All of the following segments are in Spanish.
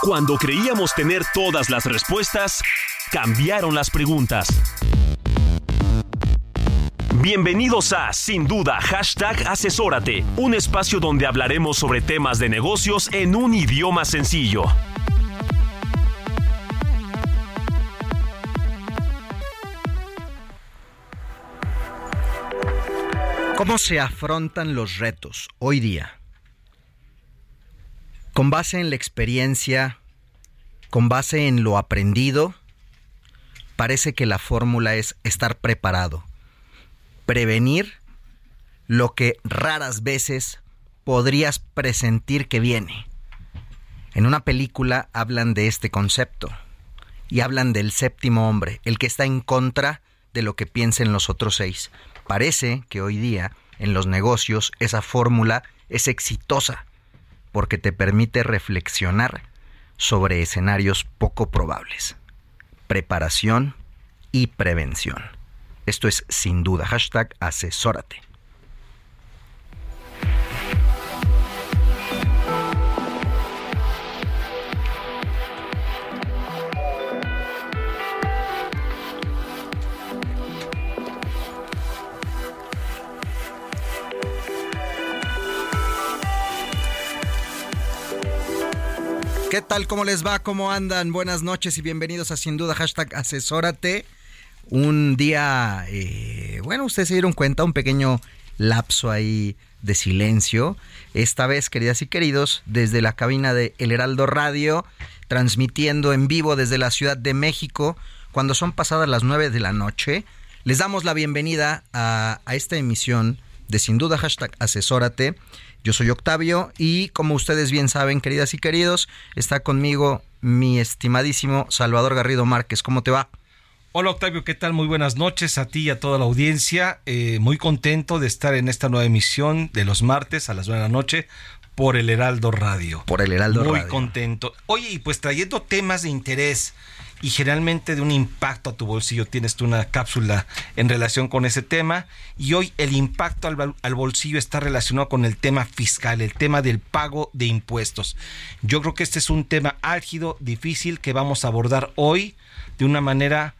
Cuando creíamos tener todas las respuestas, cambiaron las preguntas. Bienvenidos a Sin Duda Hashtag Asesórate, un espacio donde hablaremos sobre temas de negocios en un idioma sencillo. ¿Cómo se afrontan los retos hoy día? Con base en la experiencia, con base en lo aprendido, parece que la fórmula es estar preparado, prevenir lo que raras veces podrías presentir que viene. En una película hablan de este concepto y hablan del séptimo hombre, el que está en contra de lo que piensen los otros seis. Parece que hoy día en los negocios esa fórmula es exitosa porque te permite reflexionar sobre escenarios poco probables. Preparación y prevención. Esto es sin duda. Hashtag asesórate. ¿Qué tal? ¿Cómo les va? ¿Cómo andan? Buenas noches y bienvenidos a Sin Duda Asesórate. Un día, eh, bueno, ustedes se dieron cuenta, un pequeño lapso ahí de silencio. Esta vez, queridas y queridos, desde la cabina de El Heraldo Radio, transmitiendo en vivo desde la Ciudad de México, cuando son pasadas las 9 de la noche. Les damos la bienvenida a, a esta emisión de Sin Duda Hashtag Asesórate. Yo soy Octavio y como ustedes bien saben, queridas y queridos, está conmigo mi estimadísimo Salvador Garrido Márquez. ¿Cómo te va? Hola Octavio, ¿qué tal? Muy buenas noches a ti y a toda la audiencia. Eh, muy contento de estar en esta nueva emisión de los martes a las 9 de la noche por el Heraldo Radio. Por el Heraldo Muy Radio. Muy contento. Oye, y pues trayendo temas de interés y generalmente de un impacto a tu bolsillo. Tienes tú una cápsula en relación con ese tema y hoy el impacto al, al, bolsillo está relacionado con el tema fiscal, el tema del pago de impuestos. Yo creo que este es un tema álgido, difícil que vamos a abordar hoy de una manera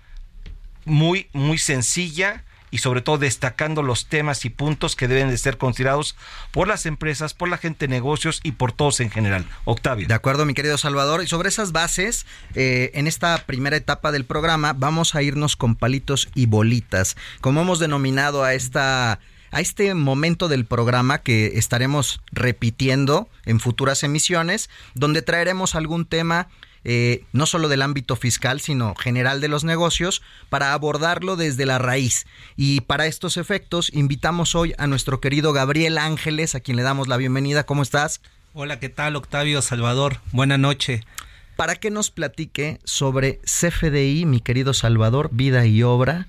muy, muy sencilla y sobre todo destacando los temas y puntos que deben de ser considerados por las empresas, por la gente de negocios y por todos en general. Octavio. De acuerdo, mi querido Salvador. Y sobre esas bases, eh, en esta primera etapa del programa vamos a irnos con palitos y bolitas, como hemos denominado a esta a este momento del programa que estaremos repitiendo en futuras emisiones, donde traeremos algún tema eh, no solo del ámbito fiscal, sino general de los negocios, para abordarlo desde la raíz. Y para estos efectos, invitamos hoy a nuestro querido Gabriel Ángeles, a quien le damos la bienvenida. ¿Cómo estás? Hola, ¿qué tal, Octavio Salvador? Buena noche. Para que nos platique sobre CFDI, mi querido Salvador, vida y obra,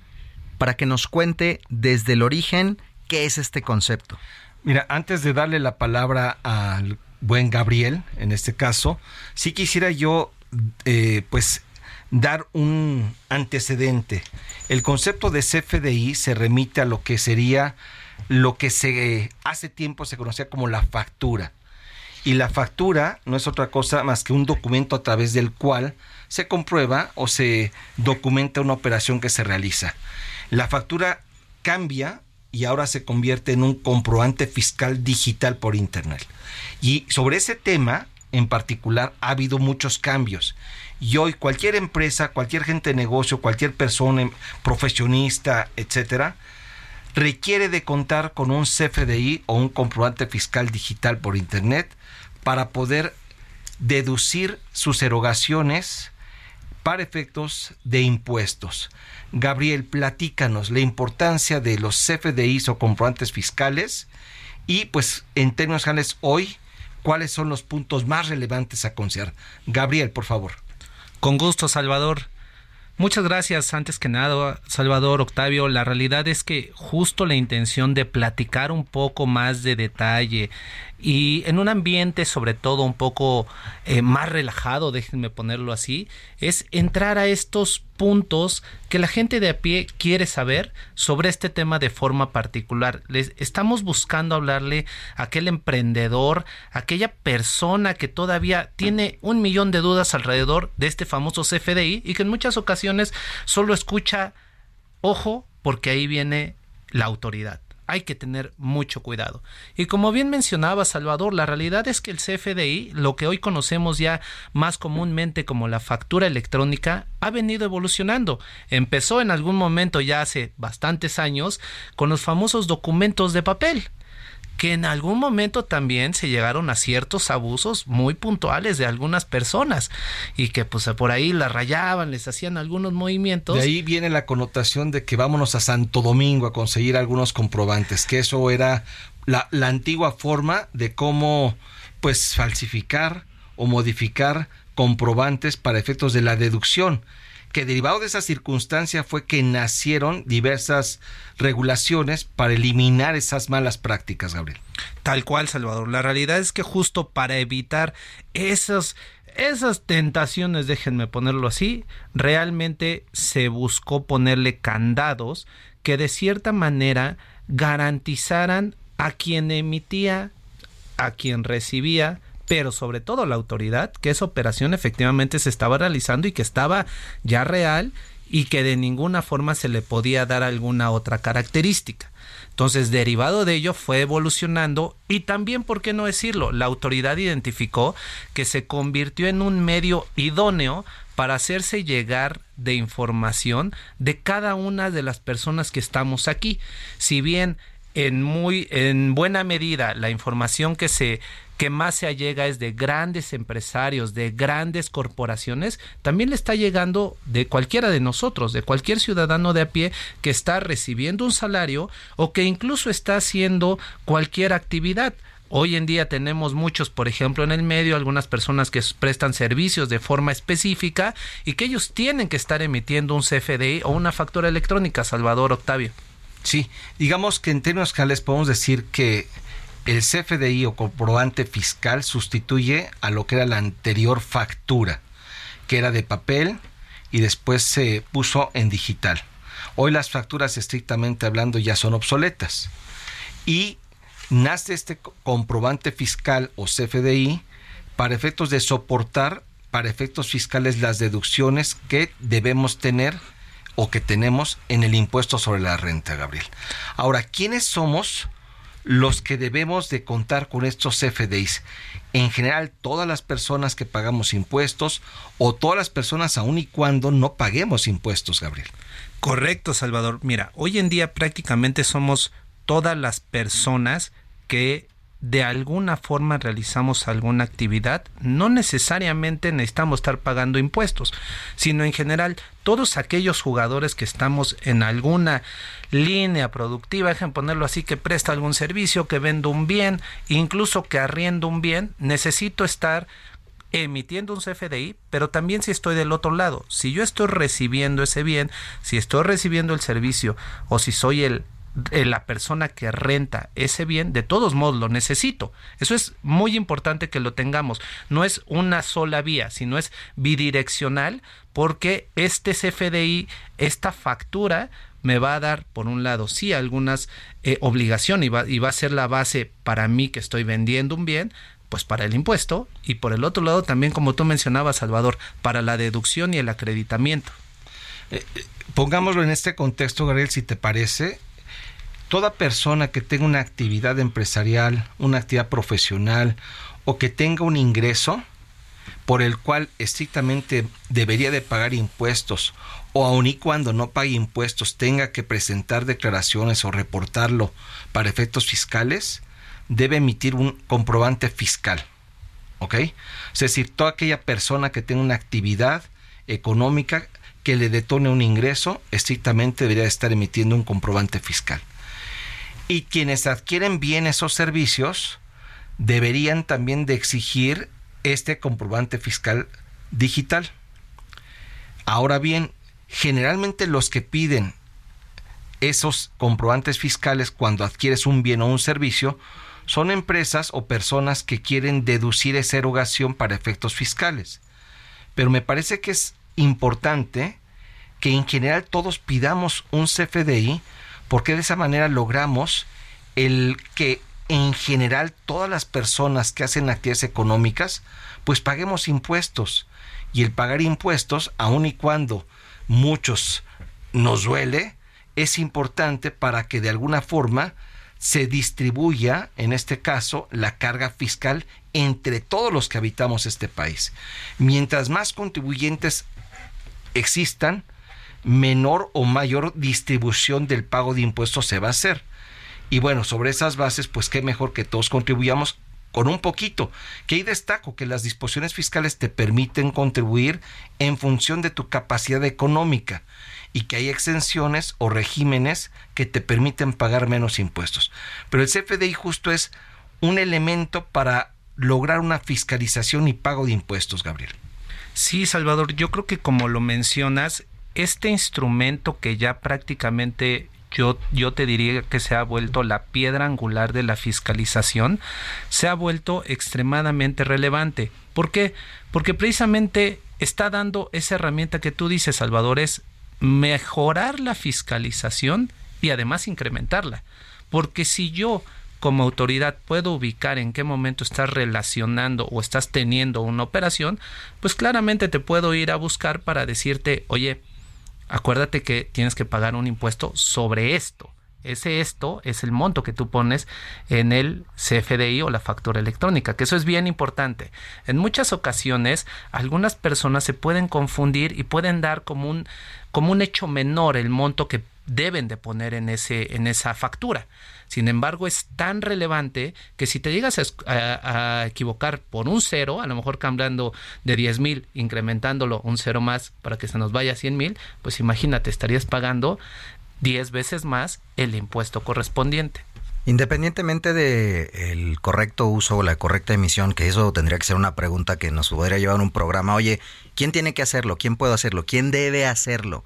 para que nos cuente desde el origen qué es este concepto. Mira, antes de darle la palabra al buen Gabriel, en este caso, sí quisiera yo eh, pues dar un antecedente. El concepto de CFDI se remite a lo que sería lo que se hace tiempo se conocía como la factura. Y la factura no es otra cosa más que un documento a través del cual se comprueba o se documenta una operación que se realiza. La factura cambia y ahora se convierte en un comprobante fiscal digital por Internet. Y sobre ese tema, en particular ha habido muchos cambios. Y hoy cualquier empresa, cualquier gente de negocio, cualquier persona, profesionista, etcétera, requiere de contar con un CFDI o un comprobante fiscal digital por internet para poder deducir sus erogaciones para efectos de impuestos. Gabriel, platícanos la importancia de los CFDIs o comprobantes fiscales y pues en términos generales hoy cuáles son los puntos más relevantes a considerar. Gabriel, por favor. Con gusto, Salvador. Muchas gracias, antes que nada, Salvador, Octavio. La realidad es que justo la intención de platicar un poco más de detalle y en un ambiente sobre todo un poco eh, más relajado, déjenme ponerlo así, es entrar a estos puntos que la gente de a pie quiere saber sobre este tema de forma particular. Les estamos buscando hablarle a aquel emprendedor, aquella persona que todavía tiene un millón de dudas alrededor de este famoso CFDI y que en muchas ocasiones solo escucha ojo porque ahí viene la autoridad hay que tener mucho cuidado. Y como bien mencionaba Salvador, la realidad es que el CFDI, lo que hoy conocemos ya más comúnmente como la factura electrónica, ha venido evolucionando. Empezó en algún momento ya hace bastantes años con los famosos documentos de papel que en algún momento también se llegaron a ciertos abusos muy puntuales de algunas personas y que pues por ahí la rayaban, les hacían algunos movimientos. De ahí viene la connotación de que vámonos a Santo Domingo a conseguir algunos comprobantes, que eso era la, la antigua forma de cómo pues falsificar o modificar comprobantes para efectos de la deducción que derivado de esa circunstancia fue que nacieron diversas regulaciones para eliminar esas malas prácticas, Gabriel. Tal cual, Salvador. La realidad es que justo para evitar esas esas tentaciones, déjenme ponerlo así, realmente se buscó ponerle candados que de cierta manera garantizaran a quien emitía, a quien recibía, pero sobre todo la autoridad, que esa operación efectivamente se estaba realizando y que estaba ya real y que de ninguna forma se le podía dar alguna otra característica. Entonces, derivado de ello, fue evolucionando y también, ¿por qué no decirlo? La autoridad identificó que se convirtió en un medio idóneo para hacerse llegar de información de cada una de las personas que estamos aquí. Si bien en muy en buena medida la información que se que más se allega es de grandes empresarios, de grandes corporaciones, también le está llegando de cualquiera de nosotros, de cualquier ciudadano de a pie que está recibiendo un salario o que incluso está haciendo cualquier actividad. Hoy en día tenemos muchos, por ejemplo, en el medio, algunas personas que prestan servicios de forma específica y que ellos tienen que estar emitiendo un CFDI o una factura electrónica, Salvador Octavio. Sí, digamos que en términos generales podemos decir que el CFDI o comprobante fiscal sustituye a lo que era la anterior factura, que era de papel y después se puso en digital. Hoy las facturas estrictamente hablando ya son obsoletas. Y nace este comprobante fiscal o CFDI para efectos de soportar para efectos fiscales las deducciones que debemos tener o que tenemos en el impuesto sobre la renta, Gabriel. Ahora, ¿quiénes somos los que debemos de contar con estos CFDIs. En general, todas las personas que pagamos impuestos o todas las personas aun y cuando no paguemos impuestos, Gabriel. Correcto, Salvador. Mira, hoy en día prácticamente somos todas las personas que de alguna forma realizamos alguna actividad, no necesariamente necesitamos estar pagando impuestos, sino en general todos aquellos jugadores que estamos en alguna línea productiva, dejen ponerlo así, que presta algún servicio, que vendo un bien, incluso que arriendo un bien, necesito estar emitiendo un CFDI, pero también si estoy del otro lado, si yo estoy recibiendo ese bien, si estoy recibiendo el servicio o si soy el la persona que renta ese bien, de todos modos lo necesito. Eso es muy importante que lo tengamos. No es una sola vía, sino es bidireccional porque este CFDI, esta factura, me va a dar, por un lado, sí, algunas eh, obligaciones y va, y va a ser la base para mí que estoy vendiendo un bien, pues para el impuesto y por el otro lado también, como tú mencionabas, Salvador, para la deducción y el acreditamiento. Eh, pongámoslo en este contexto, Gabriel, si te parece, toda persona que tenga una actividad empresarial, una actividad profesional o que tenga un ingreso por el cual estrictamente debería de pagar impuestos o aun y cuando no pague impuestos tenga que presentar declaraciones o reportarlo para efectos fiscales, debe emitir un comprobante fiscal. ¿Ok? Es decir, toda aquella persona que tenga una actividad económica que le detone un ingreso, estrictamente debería estar emitiendo un comprobante fiscal y quienes adquieren bienes o servicios deberían también de exigir este comprobante fiscal digital. Ahora bien, generalmente los que piden esos comprobantes fiscales cuando adquieres un bien o un servicio son empresas o personas que quieren deducir esa erogación para efectos fiscales. Pero me parece que es importante que en general todos pidamos un CFDI porque de esa manera logramos el que en general todas las personas que hacen actividades económicas pues paguemos impuestos y el pagar impuestos aun y cuando muchos nos duele es importante para que de alguna forma se distribuya, en este caso, la carga fiscal entre todos los que habitamos este país. Mientras más contribuyentes existan, menor o mayor distribución del pago de impuestos se va a hacer. Y bueno, sobre esas bases, pues qué mejor que todos contribuyamos con un poquito. Que ahí destaco que las disposiciones fiscales te permiten contribuir en función de tu capacidad económica y que hay exenciones o regímenes que te permiten pagar menos impuestos. Pero el CFDI justo es un elemento para lograr una fiscalización y pago de impuestos, Gabriel. Sí, Salvador, yo creo que como lo mencionas, este instrumento que ya prácticamente yo, yo te diría que se ha vuelto la piedra angular de la fiscalización, se ha vuelto extremadamente relevante. ¿Por qué? Porque precisamente está dando esa herramienta que tú dices, Salvador, es mejorar la fiscalización y además incrementarla. Porque si yo como autoridad puedo ubicar en qué momento estás relacionando o estás teniendo una operación, pues claramente te puedo ir a buscar para decirte, oye, acuérdate que tienes que pagar un impuesto sobre esto. Ese esto es el monto que tú pones en el CFDI o la factura electrónica, que eso es bien importante. En muchas ocasiones algunas personas se pueden confundir y pueden dar como un, como un hecho menor el monto que deben de poner en, ese, en esa factura. Sin embargo, es tan relevante que si te llegas a, equivocar por un cero, a lo mejor cambiando de 10 mil, incrementándolo un cero más para que se nos vaya a 100 mil, pues imagínate, estarías pagando 10 veces más el impuesto correspondiente. Independientemente del el correcto uso o la correcta emisión, que eso tendría que ser una pregunta que nos podría llevar un programa, oye, ¿quién tiene que hacerlo? ¿Quién puede hacerlo? ¿Quién debe hacerlo?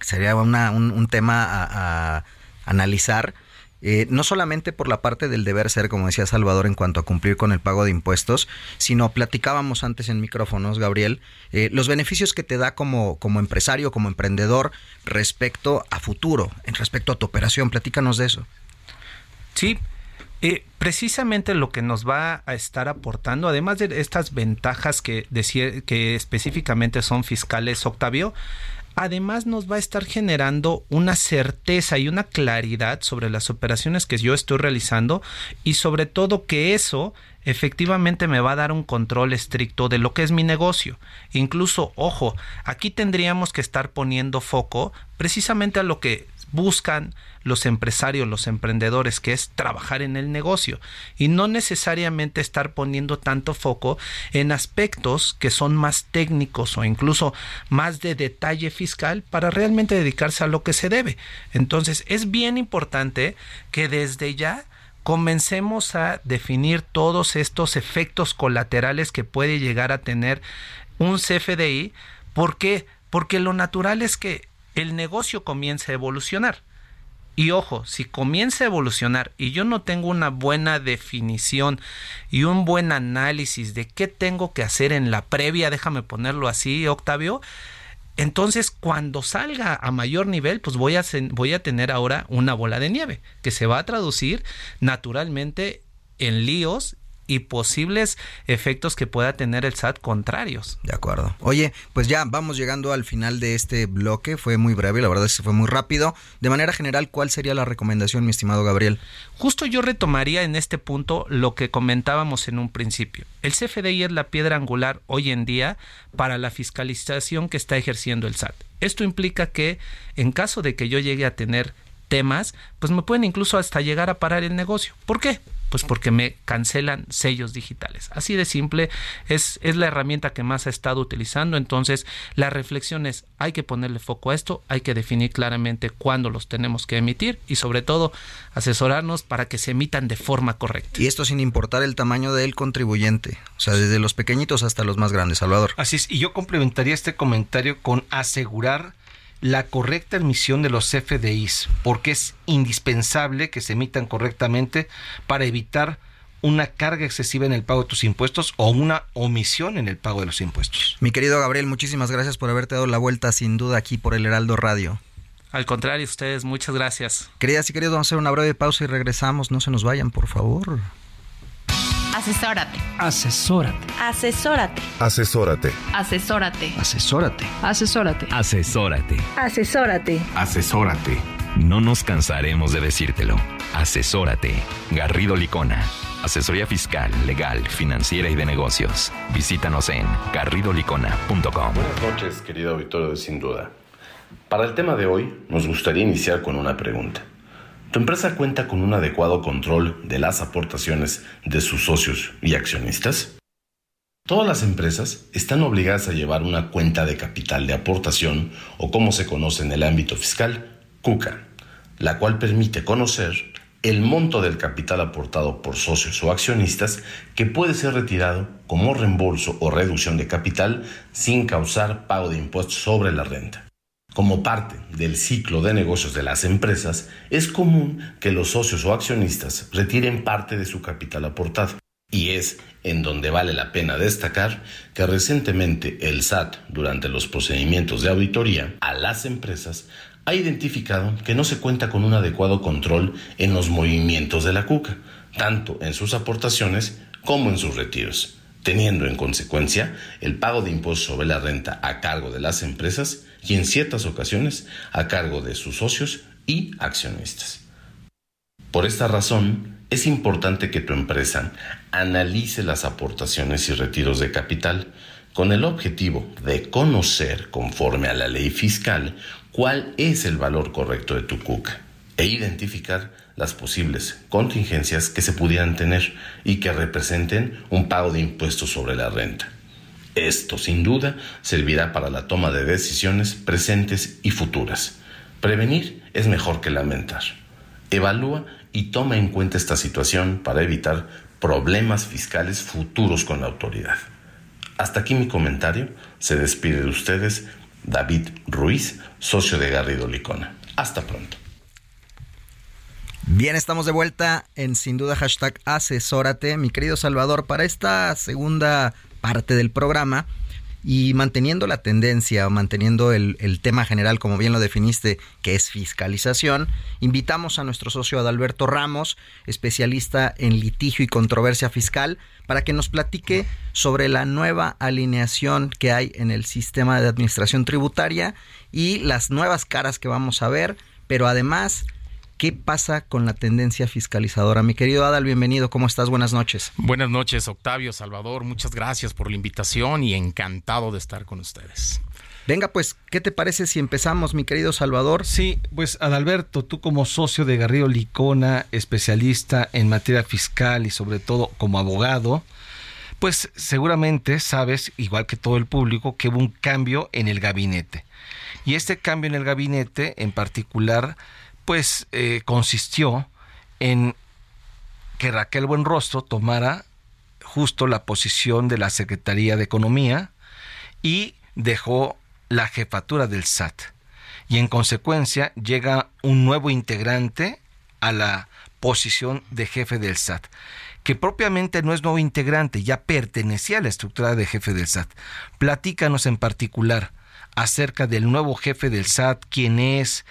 Sería un, tema a analizar eh, no solamente por la parte del deber ser, como decía Salvador, en cuanto a cumplir con el pago de impuestos, sino platicábamos antes en micrófonos, Gabriel, eh, los beneficios que te da como, como empresario, como emprendedor, respecto a futuro, en respecto a tu operación. Platícanos de eso. Sí, eh, precisamente lo que nos va a estar aportando, además de estas ventajas que, decía, que específicamente son fiscales, Octavio, además nos va a estar generando una certeza y una claridad sobre las operaciones que yo estoy realizando y sobre todo que eso efectivamente me va a dar un control estricto de lo que es mi negocio. Incluso, ojo, aquí tendríamos que estar poniendo foco precisamente a lo que buscan los empresarios, los emprendedores, que es trabajar en el negocio y no necesariamente estar poniendo tanto foco en aspectos que son más técnicos o incluso más de detalle fiscal para realmente dedicarse a lo que se debe. Entonces es bien importante que desde ya comencemos a definir todos estos efectos colaterales que puede llegar a tener un CFDI. ¿Por qué? Porque lo natural es que el negocio comience a evolucionar. Y ojo, si comienza a evolucionar y yo no tengo una buena definición y un buen análisis de qué tengo que hacer en la previa, déjame ponerlo así, Octavio, entonces cuando salga a mayor nivel, pues voy a, voy a tener ahora una bola de nieve que se va a traducir naturalmente en líos y posibles efectos que pueda tener el SAT contrarios. De acuerdo. Oye, pues ya vamos llegando al final de este bloque. Fue muy breve, la verdad es que fue muy rápido. De manera general, ¿cuál sería la recomendación, mi estimado Gabriel? Justo yo retomaría en este punto lo que comentábamos en un principio. El CFDI es la piedra angular hoy en día para la fiscalización que está ejerciendo el SAT. Esto implica que en caso de que yo llegue a tener temas, pues me pueden incluso hasta llegar a parar el negocio. ¿Por qué? Pues porque me cancelan sellos digitales. Así de simple, es, es la herramienta que más ha estado utilizando. Entonces, la reflexión es, hay que ponerle foco a esto, hay que definir claramente cuándo los tenemos que emitir y sobre todo asesorarnos para que se emitan de forma correcta. Y esto sin importar el tamaño del contribuyente, o sea, desde los pequeñitos hasta los más grandes, Salvador. Así es, y yo complementaría este comentario con asegurar la correcta emisión de los FDIs, porque es indispensable que se emitan correctamente para evitar una carga excesiva en el pago de tus impuestos o una omisión en el pago de los impuestos. Mi querido Gabriel, muchísimas gracias por haberte dado la vuelta sin duda aquí por el Heraldo Radio. Al contrario, ustedes, muchas gracias. Queridas y queridos, vamos a hacer una breve pausa y regresamos. No se nos vayan, por favor. Asesórate. Asesórate. Asesórate. Asesórate. Asesórate. Asesórate. Asesórate. Asesórate. Asesórate. Asesórate. No nos cansaremos de decírtelo. Asesórate. Garrido Licona. Asesoría fiscal, legal, financiera y de negocios. Visítanos en garridolicona.com. Buenas noches, querido auditorio de Sin Duda. Para el tema de hoy, nos gustaría iniciar con una pregunta. ¿Tu empresa cuenta con un adecuado control de las aportaciones de sus socios y accionistas? Todas las empresas están obligadas a llevar una cuenta de capital de aportación o como se conoce en el ámbito fiscal, CUCA, la cual permite conocer el monto del capital aportado por socios o accionistas que puede ser retirado como reembolso o reducción de capital sin causar pago de impuestos sobre la renta. Como parte del ciclo de negocios de las empresas, es común que los socios o accionistas retiren parte de su capital aportado. Y es en donde vale la pena destacar que recientemente el SAT, durante los procedimientos de auditoría a las empresas, ha identificado que no se cuenta con un adecuado control en los movimientos de la cuca, tanto en sus aportaciones como en sus retiros, teniendo en consecuencia el pago de impuestos sobre la renta a cargo de las empresas y en ciertas ocasiones a cargo de sus socios y accionistas. Por esta razón, es importante que tu empresa analice las aportaciones y retiros de capital con el objetivo de conocer, conforme a la ley fiscal, cuál es el valor correcto de tu CUCA e identificar las posibles contingencias que se pudieran tener y que representen un pago de impuestos sobre la renta. Esto, sin duda, servirá para la toma de decisiones presentes y futuras. Prevenir es mejor que lamentar. Evalúa y toma en cuenta esta situación para evitar problemas fiscales futuros con la autoridad. Hasta aquí mi comentario. Se despide de ustedes David Ruiz, socio de Garrido Licona. Hasta pronto. Bien, estamos de vuelta en sin duda hashtag asesórate, mi querido Salvador, para esta segunda parte del programa y manteniendo la tendencia manteniendo el, el, tema general, como bien lo definiste, que es fiscalización, invitamos a nuestro socio Adalberto Ramos, especialista en litigio y controversia fiscal, para que nos platique sobre la nueva alineación que hay en el sistema de administración tributaria y las nuevas caras que vamos a ver, pero además ¿Qué pasa con la tendencia fiscalizadora? Mi querido Adal, bienvenido. ¿Cómo estás? Buenas noches. Buenas noches, Octavio, Salvador. Muchas gracias por la invitación y encantado de estar con ustedes. Venga, pues, ¿qué te parece si empezamos, mi querido Salvador? Sí, pues Adalberto, tú como socio de Garrido Licona, especialista en materia fiscal y sobre todo como abogado, pues seguramente sabes, igual que todo el público, que hubo un cambio en el gabinete. Y este cambio en el gabinete en particular pues eh, consistió en que Raquel Buenrostro tomara justo la posición de la Secretaría de Economía y dejó la jefatura del SAT. Y en consecuencia llega un nuevo integrante a la posición de jefe del SAT, que propiamente no es nuevo integrante, ya pertenecía a la estructura de jefe del SAT. Platícanos en particular acerca del nuevo jefe del SAT, quién es,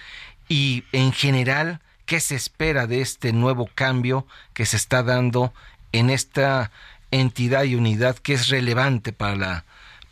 y en general, ¿qué se espera de este nuevo cambio que se está dando en esta entidad y unidad que es relevante para la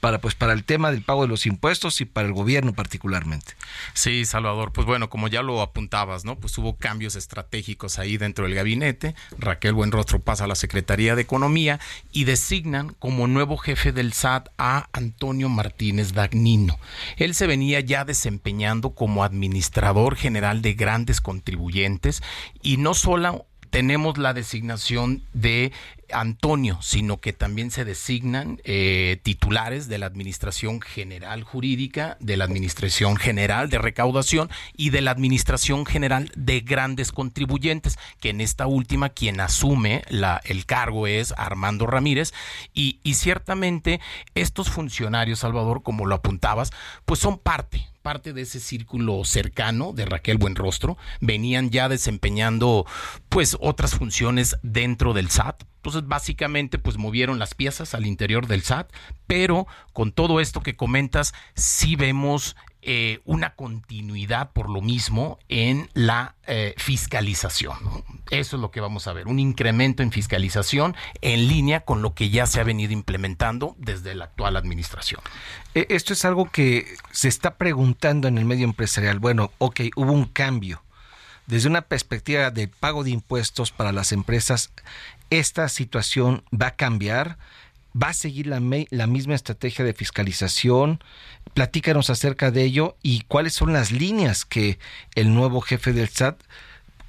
para pues para el tema del pago de los impuestos y para el gobierno particularmente. Sí, Salvador, pues bueno, como ya lo apuntabas, ¿no? Pues hubo cambios estratégicos ahí dentro del gabinete. Raquel Buenrostro pasa a la Secretaría de Economía y designan como nuevo jefe del SAT a Antonio Martínez Dagnino. Él se venía ya desempeñando como administrador general de grandes contribuyentes y no solo tenemos la designación de Antonio, sino que también se designan eh, titulares de la Administración General Jurídica, de la Administración General de Recaudación y de la Administración General de Grandes Contribuyentes, que en esta última quien asume la, el cargo es Armando Ramírez y, y ciertamente estos funcionarios, Salvador, como lo apuntabas, pues son parte, parte de ese círculo cercano de Raquel Buenrostro, venían ya desempeñando pues otras funciones dentro del SAT. Entonces, básicamente, pues movieron las piezas al interior del SAT, pero con todo esto que comentas, sí vemos eh, una continuidad por lo mismo en la eh, fiscalización. Eso es lo que vamos a ver, un incremento en fiscalización en línea con lo que ya se ha venido implementando desde la actual administración. E, esto es algo que se está preguntando en el medio empresarial. Bueno, ok, hubo un cambio. Desde una perspectiva de pago de impuestos para las empresas, ¿esta situación va a cambiar? ¿Va a seguir la, misma estrategia de fiscalización? Platícanos acerca de ello y cuáles son las líneas que el nuevo jefe del SAT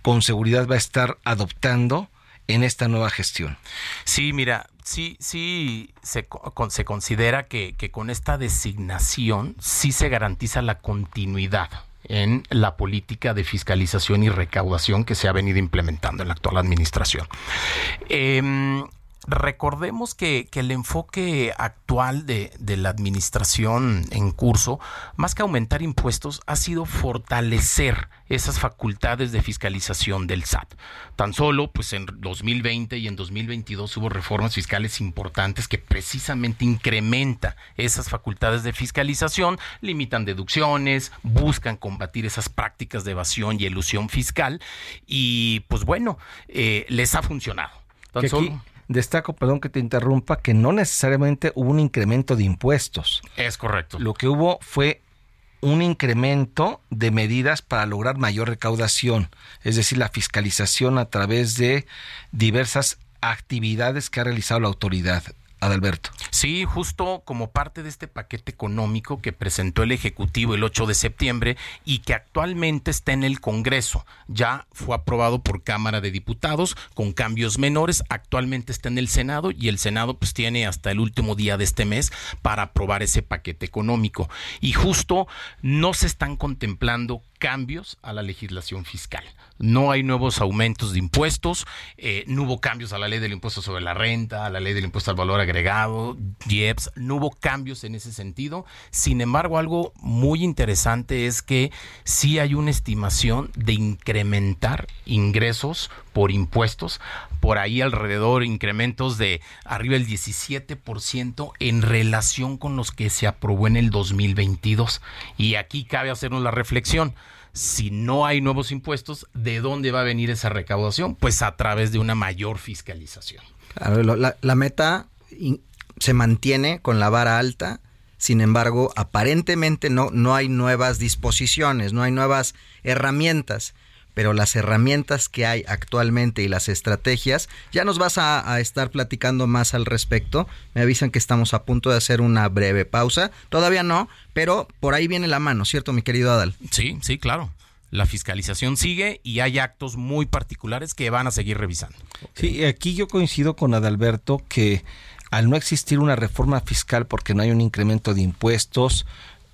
con seguridad va a estar adoptando en esta nueva gestión. Sí, mira, sí, sí se, se considera que, que con esta designación sí se garantiza la continuidad en la política de fiscalización y recaudación que se ha venido implementando en la actual administración. Eh, recordemos que, que, el enfoque actual de, de, la administración en curso, más que aumentar impuestos, ha sido fortalecer esas facultades de fiscalización del SAT. Tan solo, pues en 2020 y en 2022 hubo reformas fiscales importantes que precisamente incrementa esas facultades de fiscalización, limitan deducciones, buscan combatir esas prácticas de evasión y elusión fiscal y pues bueno, eh, les ha funcionado. Tan solo destaco, perdón que te interrumpa, que no necesariamente hubo un incremento de impuestos. Es correcto. Lo que hubo fue un incremento de medidas para lograr mayor recaudación, es decir, la fiscalización a través de diversas actividades que ha realizado la autoridad. Adalberto. Sí, justo como parte de este paquete económico que presentó el Ejecutivo el 8 de septiembre y que actualmente está en el Congreso. Ya fue aprobado por Cámara de Diputados con cambios menores. Actualmente está en el Senado y el Senado pues tiene hasta el último día de este mes para aprobar ese paquete económico. Y justo no se están contemplando cambios a la legislación fiscal. No hay nuevos aumentos de impuestos, eh, no hubo cambios a la ley del impuesto sobre la renta, a la ley del impuesto al valor agregado, IEPS, no hubo cambios en ese sentido. Sin embargo, algo muy interesante es que sí hay una estimación de incrementar ingresos por impuestos, por ahí alrededor incrementos de arriba del 17% en relación con los que se aprobó en el 2022. Y aquí cabe hacernos la reflexión si no hay nuevos impuestos, ¿de dónde va a venir esa recaudación? Pues a través de una mayor fiscalización. La, la meta se mantiene con la vara alta, sin embargo, aparentemente no, no hay nuevas disposiciones, no hay nuevas herramientas pero las herramientas que hay actualmente y las estrategias, ya nos vas a, a, estar platicando más al respecto. Me avisan que estamos a punto de hacer una breve pausa. Todavía no, pero por ahí viene la mano, ¿cierto, mi querido Adal? Sí, sí, claro. La fiscalización sigue y hay actos muy particulares que van a seguir revisando. Sí, aquí yo coincido con Adalberto que al no existir una reforma fiscal porque no hay un incremento de impuestos,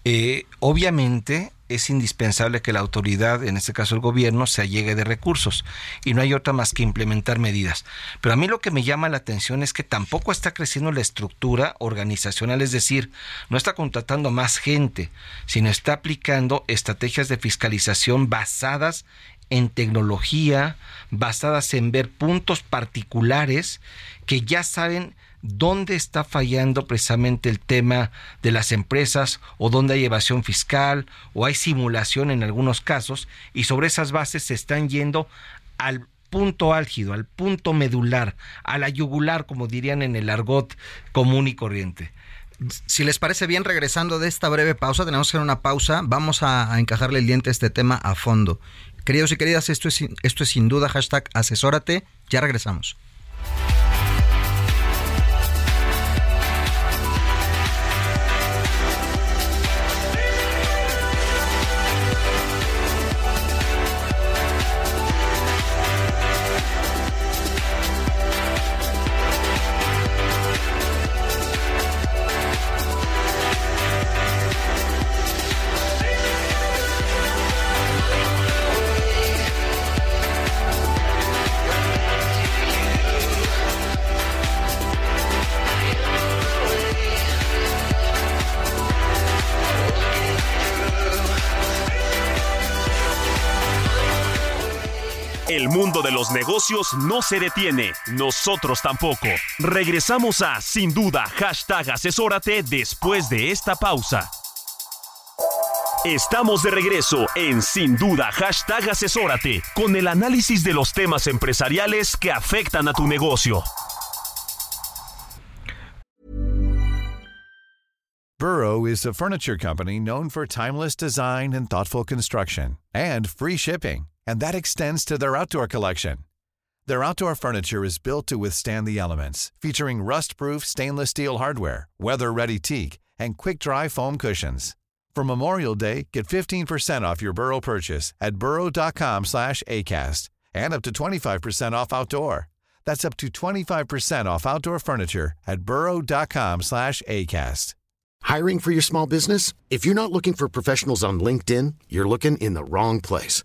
eh, obviamente es indispensable que la autoridad, en este caso el gobierno, se allegue de recursos y no hay otra más que implementar medidas. Pero a mí lo que me llama la atención es que tampoco está creciendo la estructura organizacional, es decir, no está contratando más gente, sino está aplicando estrategias de fiscalización basadas en tecnología, basadas en ver puntos particulares que ya saben dónde está fallando precisamente el tema de las empresas o dónde hay evasión fiscal o hay simulación en algunos casos y sobre esas bases se están yendo al punto álgido, al punto medular, a la yugular, como dirían en el argot común y corriente. Si les parece bien, regresando de esta breve pausa, tenemos que hacer una pausa, vamos a, encajarle el diente a este tema a fondo. Queridos y queridas, esto es, esto es sin duda hashtag asesórate, ya regresamos. Los negocios no se detiene, nosotros tampoco. Regresamos a Sin Duda, hashtag asesórate después de esta pausa. Estamos de regreso en Sin Duda, hashtag asesórate, con el análisis de los temas empresariales que afectan a tu negocio. Burrow is a furniture company known for timeless design and thoughtful construction, and free shipping, and that extends to their outdoor collection. Their outdoor furniture is built to withstand the elements, featuring rust-proof stainless steel hardware, weather-ready teak, and quick-dry foam cushions. For Memorial Day, get 15% off your Burrow purchase at burrow.com slash ACAST and up to 25% off outdoor. That's up to 25% off outdoor furniture at burrow.com slash ACAST. Hiring for your small business? If you're not looking for professionals on LinkedIn, you're looking in the wrong place.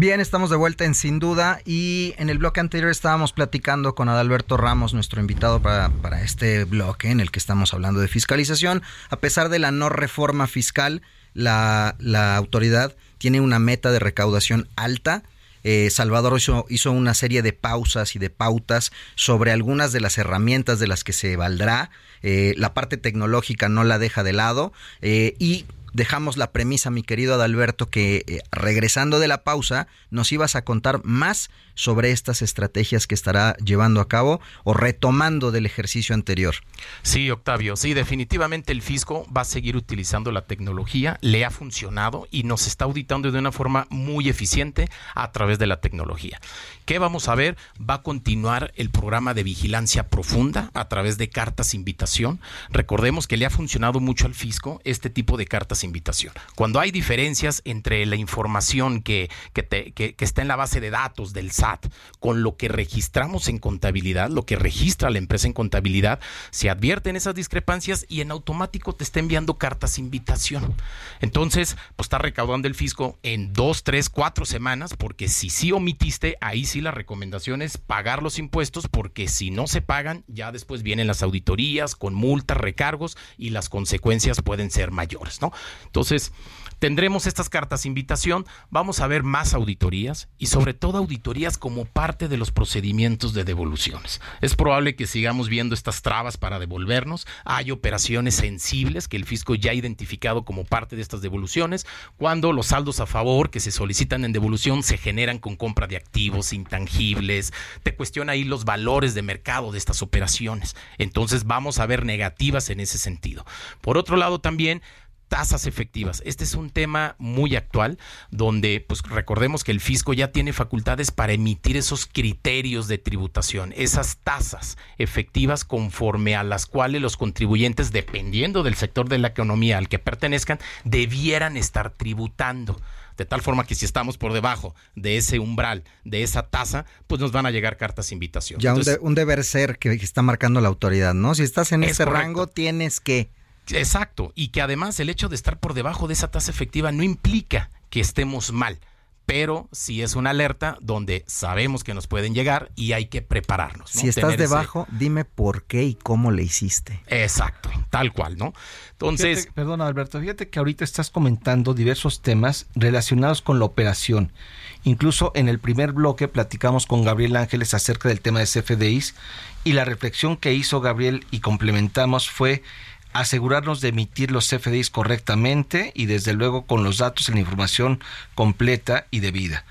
Bien, estamos de vuelta en Sin Duda y en el bloque anterior estábamos platicando con Adalberto Ramos, nuestro invitado para, para este bloque en el que estamos hablando de fiscalización. A pesar de la no reforma fiscal, la, la autoridad tiene una meta de recaudación alta. Eh, Salvador hizo, hizo, una serie de pausas y de pautas sobre algunas de las herramientas de las que se valdrá. Eh, la parte tecnológica no la deja de lado eh, y dejamos la premisa, mi querido Adalberto, que eh, regresando de la pausa nos ibas a contar más sobre estas estrategias que estará llevando a cabo o retomando del ejercicio anterior. Sí, Octavio, sí, definitivamente el fisco va a seguir utilizando la tecnología, le ha funcionado y nos está auditando de una forma muy eficiente a través de la tecnología. ¿Qué vamos a ver? Va a continuar el programa de vigilancia profunda a través de cartas invitación. Recordemos que le ha funcionado mucho al fisco este tipo de cartas invitación. Cuando hay diferencias entre la información que, que, está en la base de datos del SAT, con lo que registramos en contabilidad, lo que registra la empresa en contabilidad, se advierten esas discrepancias y en automático te está enviando cartas invitación. Entonces, pues está recaudando el fisco en dos, tres, cuatro semanas, porque si sí omitiste, ahí sí la recomendación es pagar los impuestos, porque si no se pagan, ya después vienen las auditorías con multas, recargos y las consecuencias pueden ser mayores, ¿no? Entonces, Tendremos estas cartas invitación, vamos a ver más auditorías y sobre todo auditorías como parte de los procedimientos de devoluciones. Es probable que sigamos viendo estas trabas para devolvernos. Hay operaciones sensibles que el fisco ya ha identificado como parte de estas devoluciones, cuando los saldos a favor que se solicitan en devolución se generan con compra de activos intangibles. Te cuestiona ahí los valores de mercado de estas operaciones. Entonces vamos a ver negativas en ese sentido. Por otro lado también tasas efectivas. Este es un tema muy actual donde pues recordemos que el fisco ya tiene facultades para emitir esos criterios de tributación, esas tasas efectivas conforme a las cuales los contribuyentes dependiendo del sector de la economía al que pertenezcan debieran estar tributando de tal forma que si estamos por debajo de ese umbral, de esa tasa, pues nos van a llegar cartas de invitación. Ya Entonces, un, de, un, deber ser que está marcando la autoridad, ¿no? Si estás en ese correcto. rango, tienes que Exacto, y que además el hecho de estar por debajo de esa tasa efectiva no implica que estemos mal, pero sí es una alerta donde sabemos que nos pueden llegar y hay que prepararnos. ¿no? Si estás Tener debajo, ese... dime por qué y cómo le hiciste. Exacto, tal cual, ¿no? Entonces... Fíjate, perdón, Alberto, fíjate que ahorita estás comentando diversos temas relacionados con la operación. Incluso en el primer bloque platicamos con Gabriel Ángeles acerca del tema de CFDIs y la reflexión que hizo Gabriel y complementamos fue asegurarnos de emitir los CFDIs correctamente y desde luego con los datos y la información completa y debida.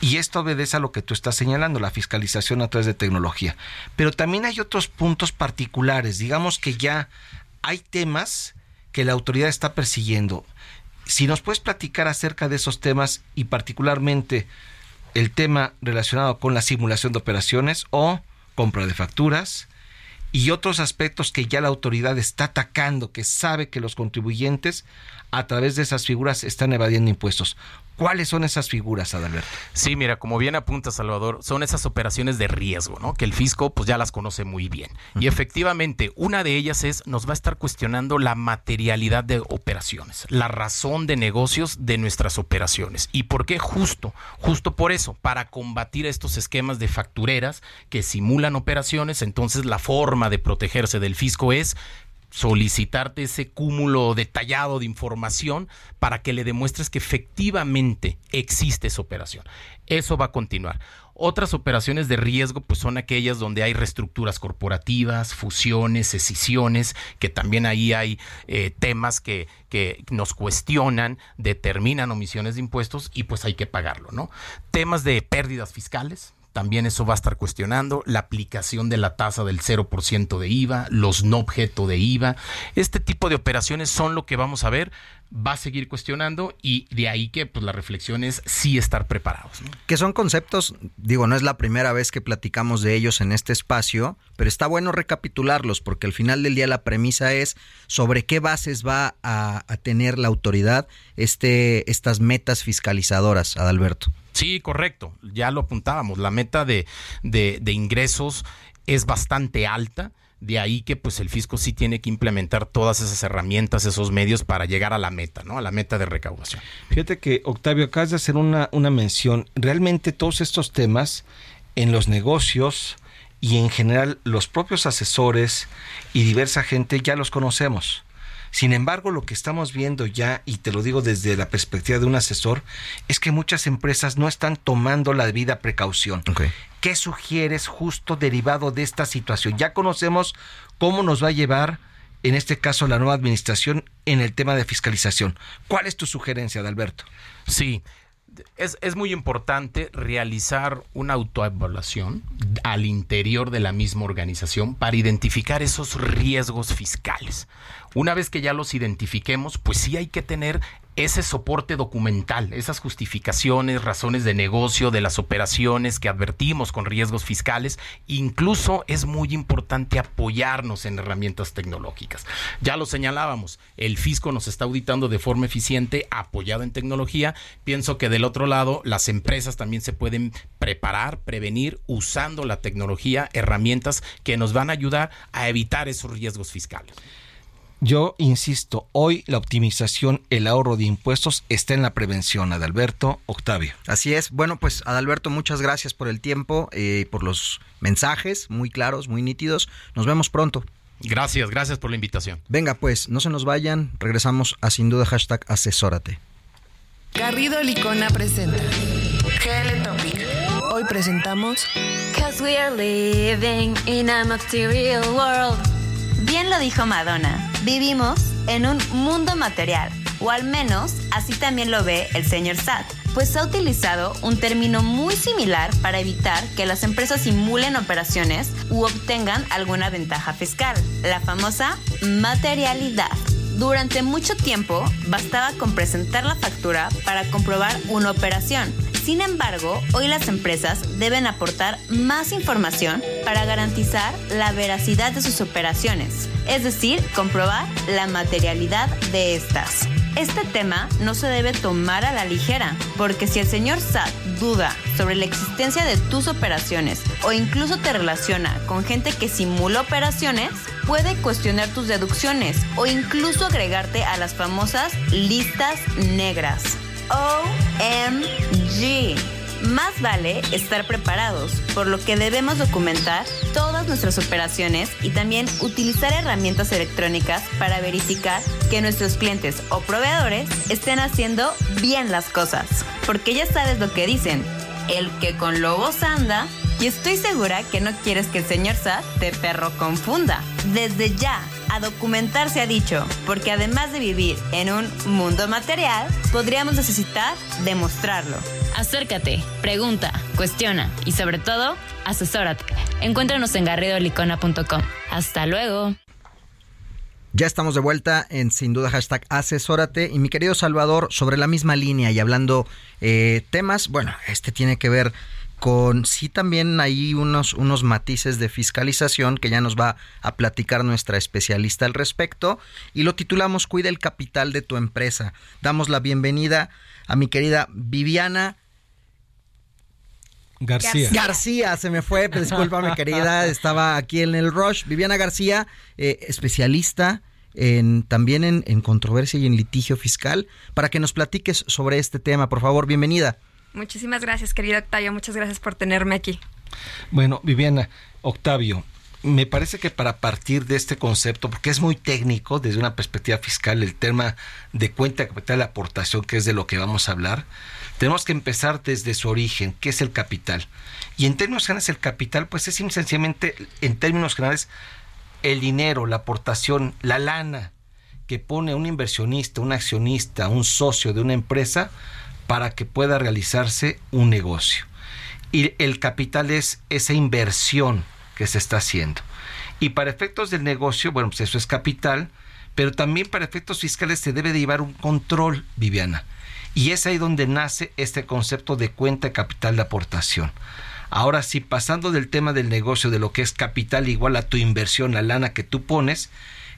Y esto obedece a lo que tú estás señalando, la fiscalización a través de tecnología. Pero también hay otros puntos particulares. Digamos que ya hay temas que la autoridad está persiguiendo. Si nos puedes platicar acerca de esos temas y particularmente el tema relacionado con la simulación de operaciones o compra de facturas, y otros aspectos que ya la autoridad está atacando, que sabe que los contribuyentes a través de esas figuras están evadiendo impuestos. ¿Cuáles son esas figuras, Adalberto? Sí, mira, como bien apunta Salvador, son esas operaciones de riesgo, ¿no? Que el fisco pues ya las conoce muy bien. Y efectivamente, una de ellas es nos va a estar cuestionando la materialidad de operaciones, la razón de negocios de nuestras operaciones. ¿Y por qué justo? Justo por eso, para combatir estos esquemas de factureras que simulan operaciones, entonces la forma de protegerse del fisco es solicitarte ese cúmulo detallado de información para que le demuestres que efectivamente existe esa operación. Eso va a continuar. Otras operaciones de riesgo pues son aquellas donde hay reestructuras corporativas, fusiones, escisiones, que también ahí hay eh, temas que, que nos cuestionan, determinan omisiones de impuestos y pues hay que pagarlo, ¿no? Temas de pérdidas fiscales, también eso va a estar cuestionando la aplicación de la tasa del 0% de IVA, los no objeto de IVA. Este tipo de operaciones son lo que vamos a ver, va a seguir cuestionando y de ahí que pues la reflexión es sí estar preparados. Que son conceptos, digo, no es la primera vez que platicamos de ellos en este espacio, pero está bueno recapitularlos porque al final del día la premisa es sobre qué bases va a, a tener la autoridad este, estas metas fiscalizadoras, Adalberto. Sí, correcto. Ya lo apuntábamos. La meta de, de, ingresos es bastante alta. De ahí que pues el fisco sí tiene que implementar todas esas herramientas, esos medios para llegar a la meta, ¿no? A la meta de recaudación. Fíjate que, Octavio, acabas de hacer una, una mención. Realmente todos estos temas en los negocios y en general los propios asesores y diversa gente ya los conocemos. Sin embargo, lo que estamos viendo ya, y te lo digo desde la perspectiva de un asesor, es que muchas empresas no están tomando la debida precaución. Okay. ¿Qué sugieres justo derivado de esta situación? Ya conocemos cómo nos va a llevar, en este caso, la nueva administración en el tema de fiscalización. ¿Cuál es tu sugerencia, Adalberto? Sí, es, es, muy importante realizar una autoevaluación al interior de la misma organización para identificar esos riesgos fiscales. Una vez que ya los identifiquemos, pues sí hay que tener ese soporte documental, esas justificaciones, razones de negocio, de las operaciones que advertimos con riesgos fiscales. Incluso es muy importante apoyarnos en herramientas tecnológicas. Ya lo señalábamos, el fisco nos está auditando de forma eficiente, apoyado en tecnología. Pienso que del otro lado, las empresas también se pueden preparar, prevenir usando la tecnología, herramientas que nos van a ayudar a evitar esos riesgos fiscales. Yo insisto, hoy la optimización, el ahorro de impuestos está en la prevención, Adalberto Octavio. Así es. Bueno, pues Adalberto, muchas gracias por el tiempo y eh, por los mensajes muy claros, muy nítidos. Nos vemos pronto. Gracias, gracias por la invitación. Venga, pues, no se nos vayan. Regresamos a sin duda hashtag asesórate. Garrido Licona presenta GL Topic. Hoy presentamos Cause we are living in a material world. Bien lo dijo Madonna, vivimos en un mundo material, o al menos así también lo ve el señor Sad, pues ha utilizado un término muy similar para evitar que las empresas simulen operaciones u obtengan alguna ventaja fiscal, la famosa materialidad. Durante mucho tiempo bastaba con presentar la factura para comprobar una operación. Sin embargo, hoy las empresas deben aportar más información para garantizar la veracidad de sus operaciones, es decir, comprobar la materialidad de estas. Este tema no se debe tomar a la ligera, porque si el señor SAT duda sobre la existencia de tus operaciones o incluso te relaciona con gente que simula operaciones, puede cuestionar tus deducciones o incluso agregarte a las famosas listas negras. OMG. Más vale estar preparados, por lo que debemos documentar todas nuestras operaciones y también utilizar herramientas electrónicas para verificar que nuestros clientes o proveedores estén haciendo bien las cosas. Porque ya sabes lo que dicen, el que con lobos anda, y estoy segura que no quieres que el señor SAT te perro confunda. Desde ya, a documentar se ha dicho, porque además de vivir en un mundo material, podríamos necesitar demostrarlo. Acércate, pregunta, cuestiona y sobre todo, asesórate. Encuéntranos en garridolicona.com. Hasta luego. Ya estamos de vuelta en sin duda hashtag asesórate y mi querido Salvador sobre la misma línea y hablando eh, temas, bueno, este tiene que ver con sí también hay unos, unos matices de fiscalización que ya nos va a platicar nuestra especialista al respecto y lo titulamos Cuida el capital de tu empresa. Damos la bienvenida a mi querida Viviana García. García, se me fue, discúlpame querida, estaba aquí en el Rush. Viviana García, eh, especialista en, también en, en controversia y en litigio fiscal, para que nos platiques sobre este tema. Por favor, bienvenida. Muchísimas gracias, querido Octavio. Muchas gracias por tenerme aquí. Bueno, Viviana, Octavio, me parece que para partir de este concepto, porque es muy técnico desde una perspectiva fiscal, el tema de cuenta de capital de aportación, que es de lo que vamos a hablar, tenemos que empezar desde su origen, que es el capital. Y en términos generales, el capital, pues es sencillamente, en términos generales, el dinero, la aportación, la lana que pone un inversionista, un accionista, un socio de una empresa para que pueda realizarse un negocio. Y el capital es esa inversión que se está haciendo. Y para efectos del negocio, bueno, pues eso es capital, pero también para efectos fiscales se debe de llevar un control, Viviana. Y es ahí donde nace este concepto de cuenta capital de aportación. Ahora sí, pasando del tema del negocio, de lo que es capital igual a tu inversión, la lana que tú pones,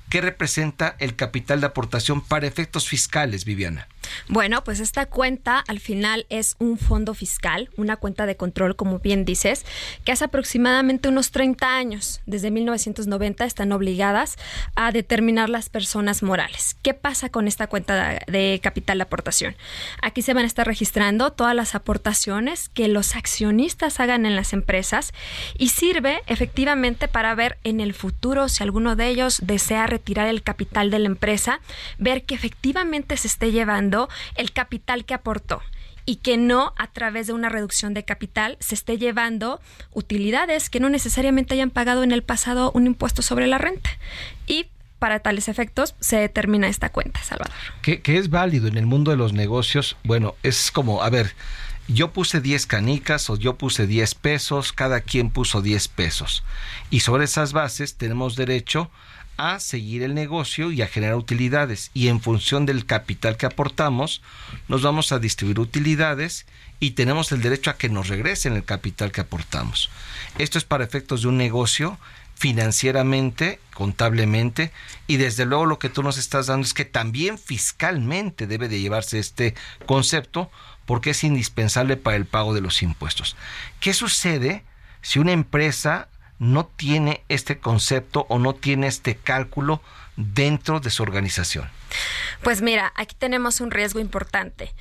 ¿qué representa el capital de aportación para efectos fiscales, Viviana? Bueno, pues esta cuenta al final es un fondo fiscal, una cuenta de control, como bien dices, que hace aproximadamente unos 30 años, desde 1990, están obligadas a determinar las personas morales. ¿Qué pasa con esta cuenta de capital de aportación? Aquí se van a estar registrando todas las aportaciones que los accionistas hagan en las empresas y sirve efectivamente para ver en el futuro si alguno de ellos desea retirar el capital de la empresa, ver que efectivamente se esté llevando el capital que aportó y que no a través de una reducción de capital se esté llevando utilidades que no necesariamente hayan pagado en el pasado un impuesto sobre la renta. Y para tales efectos se determina esta cuenta, Salvador. Que, es válido en el mundo de los negocios. Bueno, es como, a ver, yo puse 10 canicas o yo puse 10 pesos, cada quien puso 10 pesos. Y sobre esas bases tenemos derecho a seguir el negocio y a generar utilidades. Y en función del capital que aportamos, nos vamos a distribuir utilidades y tenemos el derecho a que nos regresen el capital que aportamos. Esto es para efectos de un negocio financieramente, contablemente, y desde luego lo que tú nos estás dando es que también fiscalmente debe de llevarse este concepto porque es indispensable para el pago de los impuestos. ¿Qué sucede si una empresa no tiene este concepto o no tiene este cálculo dentro de su organización? Pues mira, aquí tenemos un riesgo importante.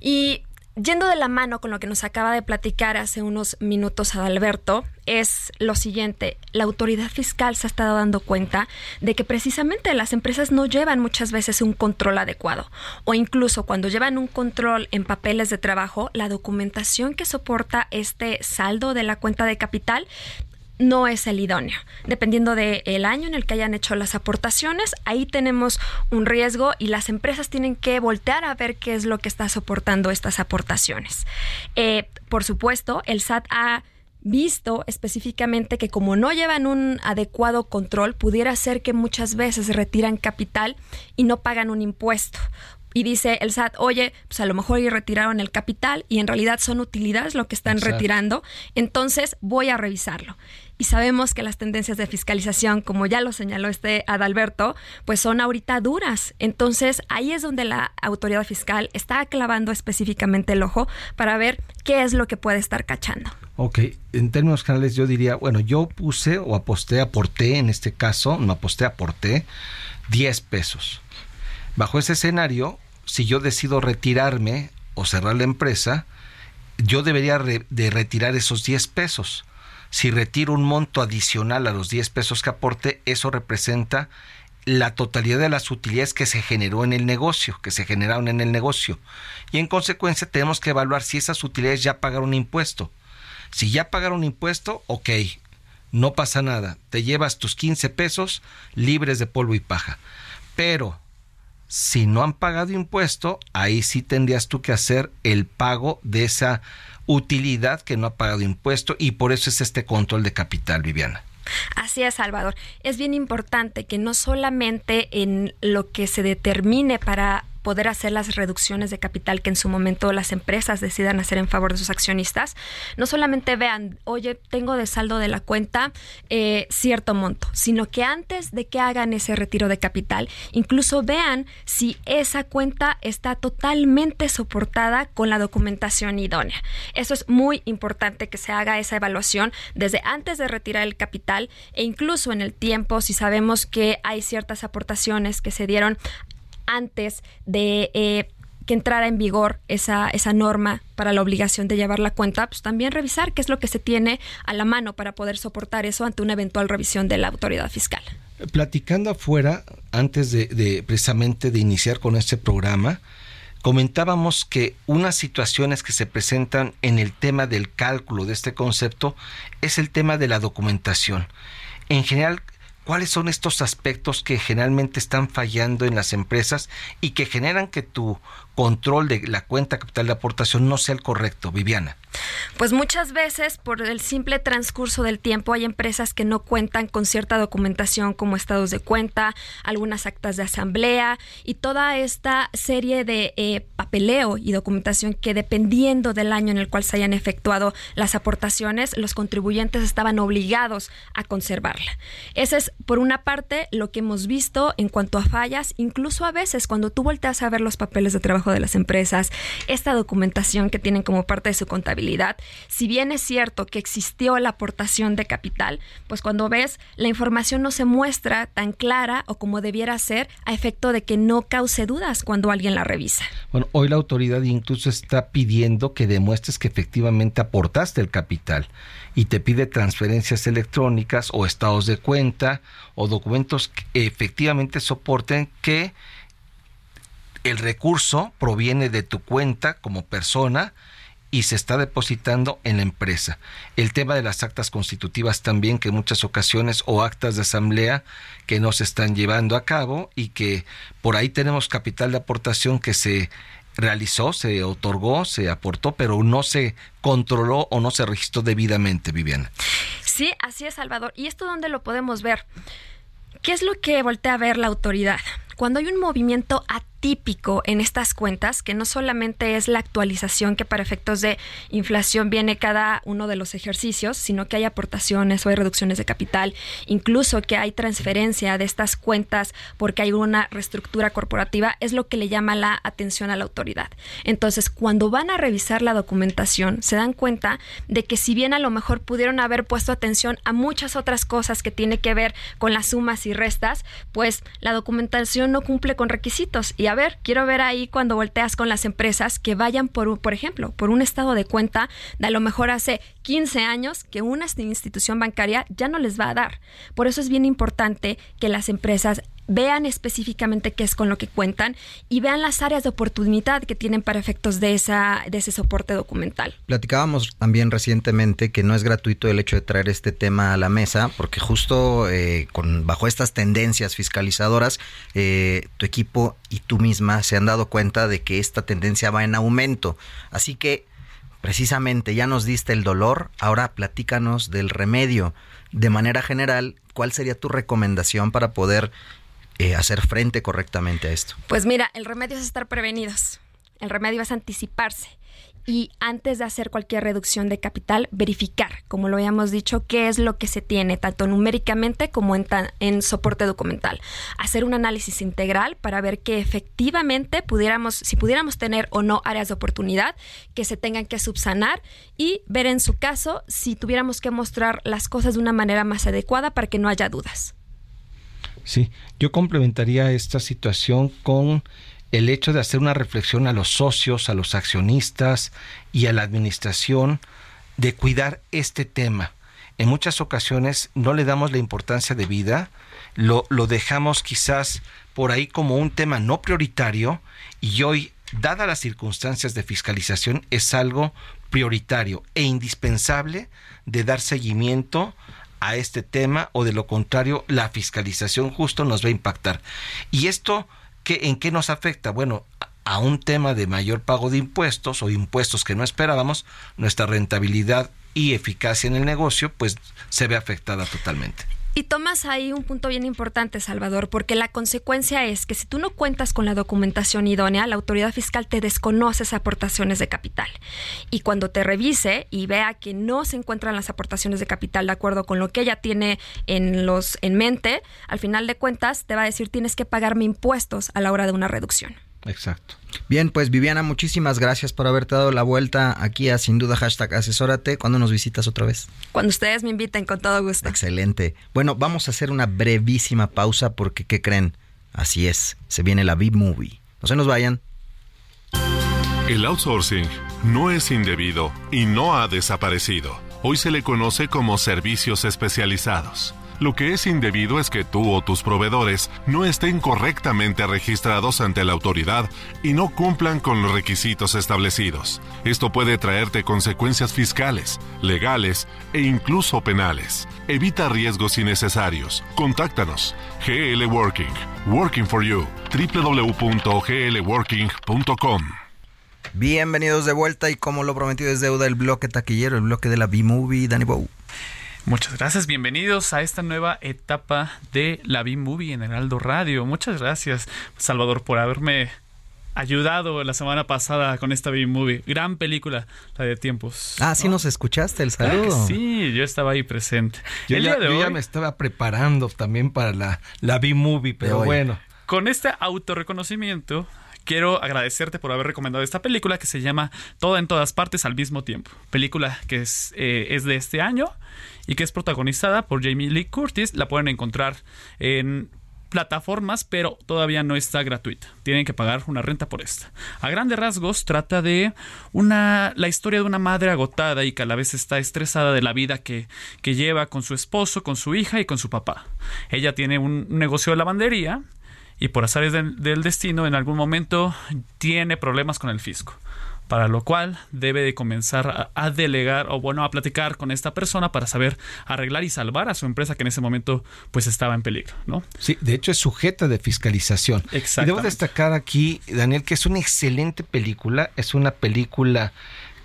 Y yendo de la mano con lo que nos acaba de platicar hace unos minutos Adalberto, es lo siguiente, la autoridad fiscal se ha estado dando cuenta de que precisamente las empresas no llevan muchas veces un control adecuado o incluso cuando llevan un control en papeles de trabajo, la documentación que soporta este saldo de la cuenta de capital no es el idóneo. Dependiendo del año en el que hayan hecho las aportaciones, ahí tenemos un riesgo y las empresas tienen que voltear a ver qué es lo que está soportando estas aportaciones. Eh, por supuesto, el SAT ha visto específicamente que como no llevan un adecuado control, pudiera ser que muchas veces retiran capital y no pagan un impuesto y dice el SAT, oye, pues a lo mejor ya retiraron el capital y en realidad son utilidades lo que están retirando, entonces voy a revisarlo. Y sabemos que las tendencias de fiscalización, como ya lo señaló este Adalberto, pues son ahorita duras. Entonces ahí es donde la autoridad fiscal está clavando específicamente el ojo para ver qué es lo que puede estar cachando. Ok, en términos generales yo diría, bueno, yo puse o aposté, aporté en este caso, no aposté, aporté 10 pesos. Bajo ese escenario, si yo decido retirarme o cerrar la empresa, yo debería de retirar esos 10 pesos. Si retiro un monto adicional a los 10 pesos que aporte, eso representa la totalidad de las utilidades que se generó en el negocio, que se generaron en el negocio. Y en consecuencia tenemos que evaluar si esas utilidades ya pagaron impuesto. Si ya pagaron impuesto, ok, no pasa nada, te llevas tus 15 pesos libres de polvo y paja. Pero si no han pagado impuesto, ahí sí tendrías tú que hacer el pago de esa utilidad que no ha pagado impuesto y por eso es este control de capital, Viviana. Así es, Salvador. Es bien importante que no solamente en lo que se determine para poder hacer las reducciones de capital que en su momento las empresas decidan hacer en favor de sus accionistas, no solamente vean, oye, tengo de saldo de la cuenta eh, cierto monto, sino que antes de que hagan ese retiro de capital, incluso vean si esa cuenta está totalmente soportada con la documentación idónea. Eso es muy importante que se haga esa evaluación desde antes de retirar el capital e incluso en el tiempo, si sabemos que hay ciertas aportaciones que se dieron antes de eh, que entrara en vigor esa, esa norma para la obligación de llevar la cuenta, pues también revisar qué es lo que se tiene a la mano para poder soportar eso ante una eventual revisión de la autoridad fiscal. Platicando afuera, antes de, de precisamente de iniciar con este programa, comentábamos que unas situaciones que se presentan en el tema del cálculo de este concepto es el tema de la documentación. En general, ¿cuáles son estos aspectos que generalmente están fallando en las empresas y que generan que tu control de la cuenta capital de aportación no sea el correcto, Viviana? Pues muchas veces por el simple transcurso del tiempo hay empresas que no cuentan con cierta documentación como estados de cuenta, algunas actas de asamblea y toda esta serie de eh, papeleo y documentación que dependiendo del año en el cual se hayan efectuado las aportaciones, los contribuyentes estaban obligados a conservarla. Ese es por una parte lo que hemos visto en cuanto a fallas, incluso a veces cuando tú volteas a ver los papeles de trabajo de las empresas, esta documentación que tienen como parte de su contabilidad, si bien es cierto que existió la aportación de capital, pues cuando ves la información no se muestra tan clara o como debiera ser a efecto de que no cause dudas cuando alguien la revisa. Bueno, hoy la autoridad incluso está pidiendo que demuestres que efectivamente aportaste el capital y te pide transferencias electrónicas o estados de cuenta o documentos que efectivamente soporten que el recurso proviene de tu cuenta como persona y se está depositando en la empresa. El tema de las actas constitutivas también, que en muchas ocasiones, o actas de asamblea que no se están llevando a cabo y que por ahí tenemos capital de aportación que se realizó, se otorgó, se aportó, pero no se controló o no se registró debidamente, Viviana. Sí, así es, Salvador. ¿Y esto dónde lo podemos ver? ¿Qué es lo que voltea a ver la autoridad? Cuando hay un movimiento típico en estas cuentas, que no solamente es la actualización que para efectos de inflación viene cada uno de los ejercicios, sino que hay aportaciones o hay reducciones de capital, incluso que hay transferencia de estas cuentas porque hay una reestructura corporativa, es lo que le llama la atención a la autoridad. Entonces, cuando van a revisar la documentación, se dan cuenta de que si bien a lo mejor pudieron haber puesto atención a muchas otras cosas que tiene que ver con las sumas y restas, pues la documentación no cumple con requisitos y a ver, quiero ver ahí cuando volteas con las empresas que vayan por, por ejemplo, por un estado de cuenta de a lo mejor hace 15 años que una institución bancaria ya no les va a dar. Por eso es bien importante que las empresas vean específicamente qué es con lo que cuentan y vean las áreas de oportunidad que tienen para efectos de, esa, de ese soporte documental. Platicábamos también recientemente que no es gratuito el hecho de traer este tema a la mesa, porque justo eh, con, bajo estas tendencias fiscalizadoras, eh, tu equipo y tú misma se han dado cuenta de que esta tendencia va en aumento. Así que, precisamente, ya nos diste el dolor, ahora platícanos del remedio. De manera general, ¿cuál sería tu recomendación para poder eh, hacer frente correctamente a esto? Pues mira, el remedio es estar prevenidos. El remedio es anticiparse y antes de hacer cualquier reducción de capital, verificar, como lo habíamos dicho, qué es lo que se tiene, tanto numéricamente como en, en, soporte documental. Hacer un análisis integral para ver que efectivamente pudiéramos, si pudiéramos tener o no áreas de oportunidad que se tengan que subsanar y ver en su caso si tuviéramos que mostrar las cosas de una manera más adecuada para que no haya dudas. Sí, yo complementaría esta situación con el hecho de hacer una reflexión a los socios, a los accionistas y a la administración de cuidar este tema. En muchas ocasiones no le damos la importancia de vida, lo, lo dejamos quizás por ahí como un tema no prioritario y hoy, dadas las circunstancias de fiscalización, es algo prioritario e indispensable de dar seguimiento a este tema o de lo contrario la fiscalización justo nos va a impactar. Y esto, ¿qué, ¿en qué nos afecta? Bueno, a un tema de mayor pago de impuestos o impuestos que no esperábamos, nuestra rentabilidad y eficacia en el negocio pues se ve afectada totalmente. Y tomas ahí un punto bien importante, Salvador, porque la consecuencia es que si tú no cuentas con la documentación idónea, la autoridad fiscal te desconoce esas aportaciones de capital. Y cuando te revise y vea que no se encuentran las aportaciones de capital de acuerdo con lo que ella tiene en, los, en mente, al final de cuentas te va a decir tienes que pagarme impuestos a la hora de una reducción. Exacto. Bien, pues Viviana, muchísimas gracias por haberte dado la vuelta aquí a Sin Duda Hashtag Asesórate. ¿Cuándo nos visitas otra vez? Cuando ustedes me inviten, con todo gusto. Excelente. Bueno, vamos a hacer una brevísima pausa porque, ¿qué creen? Así es, se viene la B-Movie. No se nos vayan. El outsourcing no es indebido y no ha desaparecido. Hoy se le conoce como servicios especializados. Lo que es indebido es que tú o tus proveedores no estén correctamente registrados ante la autoridad y no cumplan con los requisitos establecidos. Esto puede traerte consecuencias fiscales, legales e incluso penales. Evita riesgos innecesarios. Contáctanos. GL Working. Working for You. www.glworking.com. Bienvenidos de vuelta y como lo prometido es deuda el bloque taquillero, el bloque de la B-Movie, Danny Bow. Muchas gracias, bienvenidos a esta nueva etapa de la B-Movie en Heraldo Radio. Muchas gracias, Salvador, por haberme ayudado la semana pasada con esta B-Movie. Gran película, la de tiempos. Ah, sí nos escuchaste, el saludo. sí, yo estaba ahí presente. Yo, ya, me estaba preparando también para la, la B-Movie, pero bueno. Con este autorreconocimiento, quiero agradecerte por haber recomendado esta película que se llama Todo en todas partes al mismo tiempo. Película que es, eh, es de este año y que es protagonizada por Jamie Lee Curtis. La pueden encontrar en plataformas, pero todavía no está gratuita. Tienen que pagar una renta por esta. A grandes rasgos trata de una la historia de una madre agotada y que a la vez está estresada de la vida que, que lleva con su esposo, con su hija y con su papá. Ella tiene un negocio de lavandería y por azares del destino en algún momento tiene problemas con el fisco para lo cual debe de comenzar a, delegar o bueno a platicar con esta persona para saber arreglar y salvar a su empresa que en ese momento pues estaba en peligro, ¿no? Sí, de hecho es sujeta de fiscalización. Exacto. Debo destacar aquí, Daniel, que es una excelente película, es una película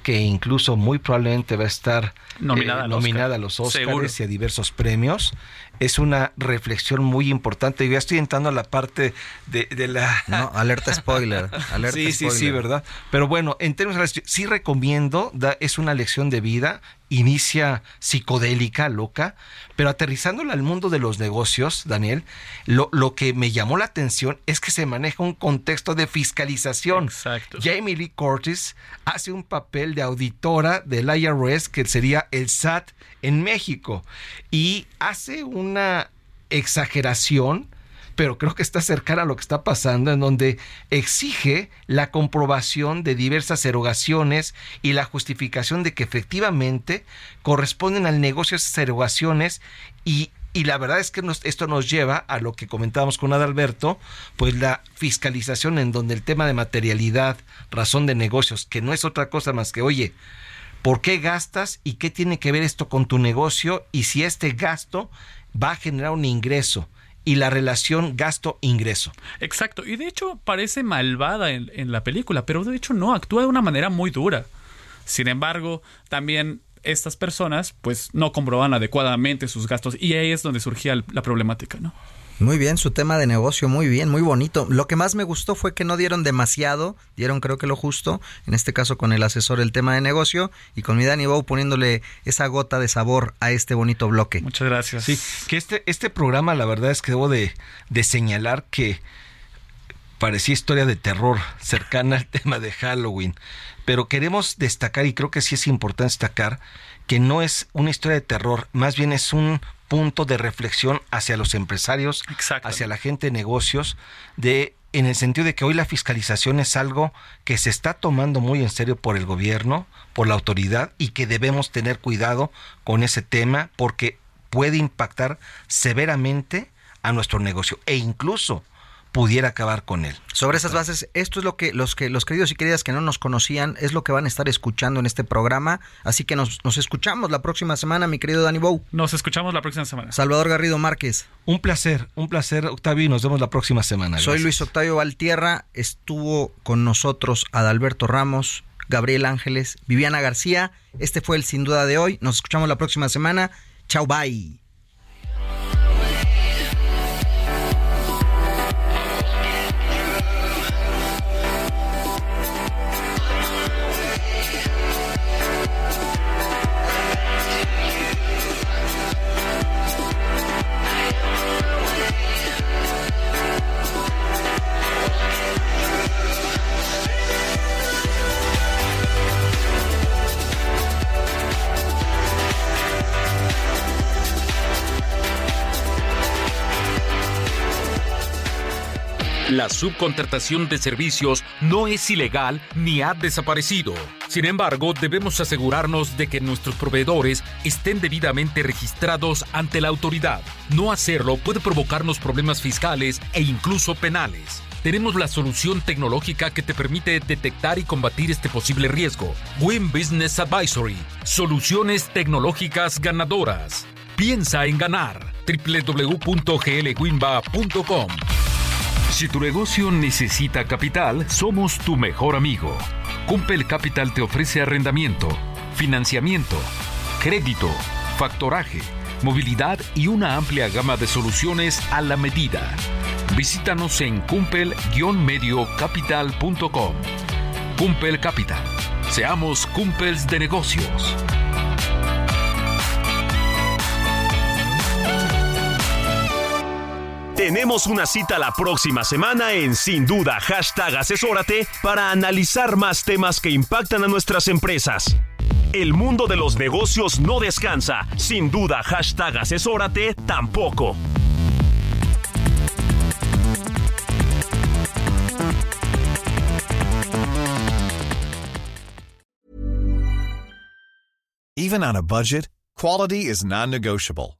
que incluso muy probablemente va a estar nominada, eh, nominada a los Oscars y a diversos premios es una reflexión muy importante. Yo ya estoy entrando a la parte de, la... No, alerta spoiler. Alerta sí, sí, sí, ¿verdad? Pero bueno, en términos de... Sí recomiendo, es una lección de vida, inicia psicodélica, loca, pero aterrizándola al mundo de los negocios, Daniel, lo, lo, que me llamó la atención es que se maneja un contexto de fiscalización. Exacto. Jamie Lee Curtis hace un papel de auditora del IRS, que sería el SAT en México, y hace una exageración pero creo que está cercana a lo que está pasando, en donde exige la comprobación de diversas erogaciones y la justificación de que efectivamente corresponden al negocio esas erogaciones y y la verdad es que esto nos lleva a lo que comentábamos con Adalberto, pues la fiscalización en donde el tema de materialidad, razón de negocios, que no es otra cosa más que, oye, ¿por qué gastas y qué tiene que ver esto con tu negocio? Y si este gasto va a generar un ingreso y la relación gasto-ingreso. Exacto, y de hecho parece malvada en, en, la película, pero de hecho no, actúa de una manera muy dura. Sin embargo, también estas personas pues no comproban adecuadamente sus gastos y ahí es donde surgía la problemática, ¿no? Muy bien, su tema de negocio, muy bien, muy bonito. Lo que más me gustó fue que no dieron demasiado, dieron creo que lo justo, en este caso con el asesor el tema de negocio y con mi Dani Bow poniéndole esa gota de sabor a este bonito bloque. Muchas gracias. Sí, que este, este programa la verdad es que debo de, de señalar que parecía historia de terror cercana al tema de Halloween, pero queremos destacar y creo que sí es importante destacar que no es una historia de terror, más bien es un punto de reflexión hacia los empresarios, hacia la gente de negocios, de en el sentido de que hoy la fiscalización es algo que se está tomando muy en serio por el gobierno, por la autoridad y que debemos tener cuidado con ese tema porque puede impactar severamente a nuestro negocio. E incluso pudiera acabar con él. Sobre esas bases, esto es lo que los que los queridos y queridas que no nos conocían es lo que van a estar escuchando en este programa, así que nos, escuchamos la próxima semana, mi querido Dani Bow. Nos escuchamos la próxima semana. Salvador Garrido Márquez. Un placer, un placer, Octavio, y nos vemos la próxima semana. Soy Luis Octavio Valtierra, estuvo con nosotros Adalberto Ramos, Gabriel Ángeles, Viviana García. Este fue el sin duda de hoy. Nos escuchamos la próxima semana. Chao, bye. La subcontratación de servicios no es ilegal ni ha desaparecido. Sin embargo, debemos asegurarnos de que nuestros proveedores estén debidamente registrados ante la autoridad. No hacerlo puede provocarnos problemas fiscales e incluso penales. Tenemos la solución tecnológica que te permite detectar y combatir este posible riesgo. Win Business Advisory. Soluciones tecnológicas ganadoras. Piensa en ganar. www.glwinba.com Si tu negocio necesita capital, somos tu mejor amigo. Cumpel Capital te ofrece arrendamiento, financiamiento, crédito, factoraje, movilidad y una amplia gama de soluciones a la medida. Visítanos en cumpel-mediocapital.com. Cumpel Capital. Seamos cumpels de negocios. Tenemos una cita la próxima semana en Sin Duda hashtag Asesórate para analizar más temas que impactan a nuestras empresas. El mundo de los negocios no descansa. Sin duda hashtag Asesórate tampoco. Even on a budget, quality is non-negotiable.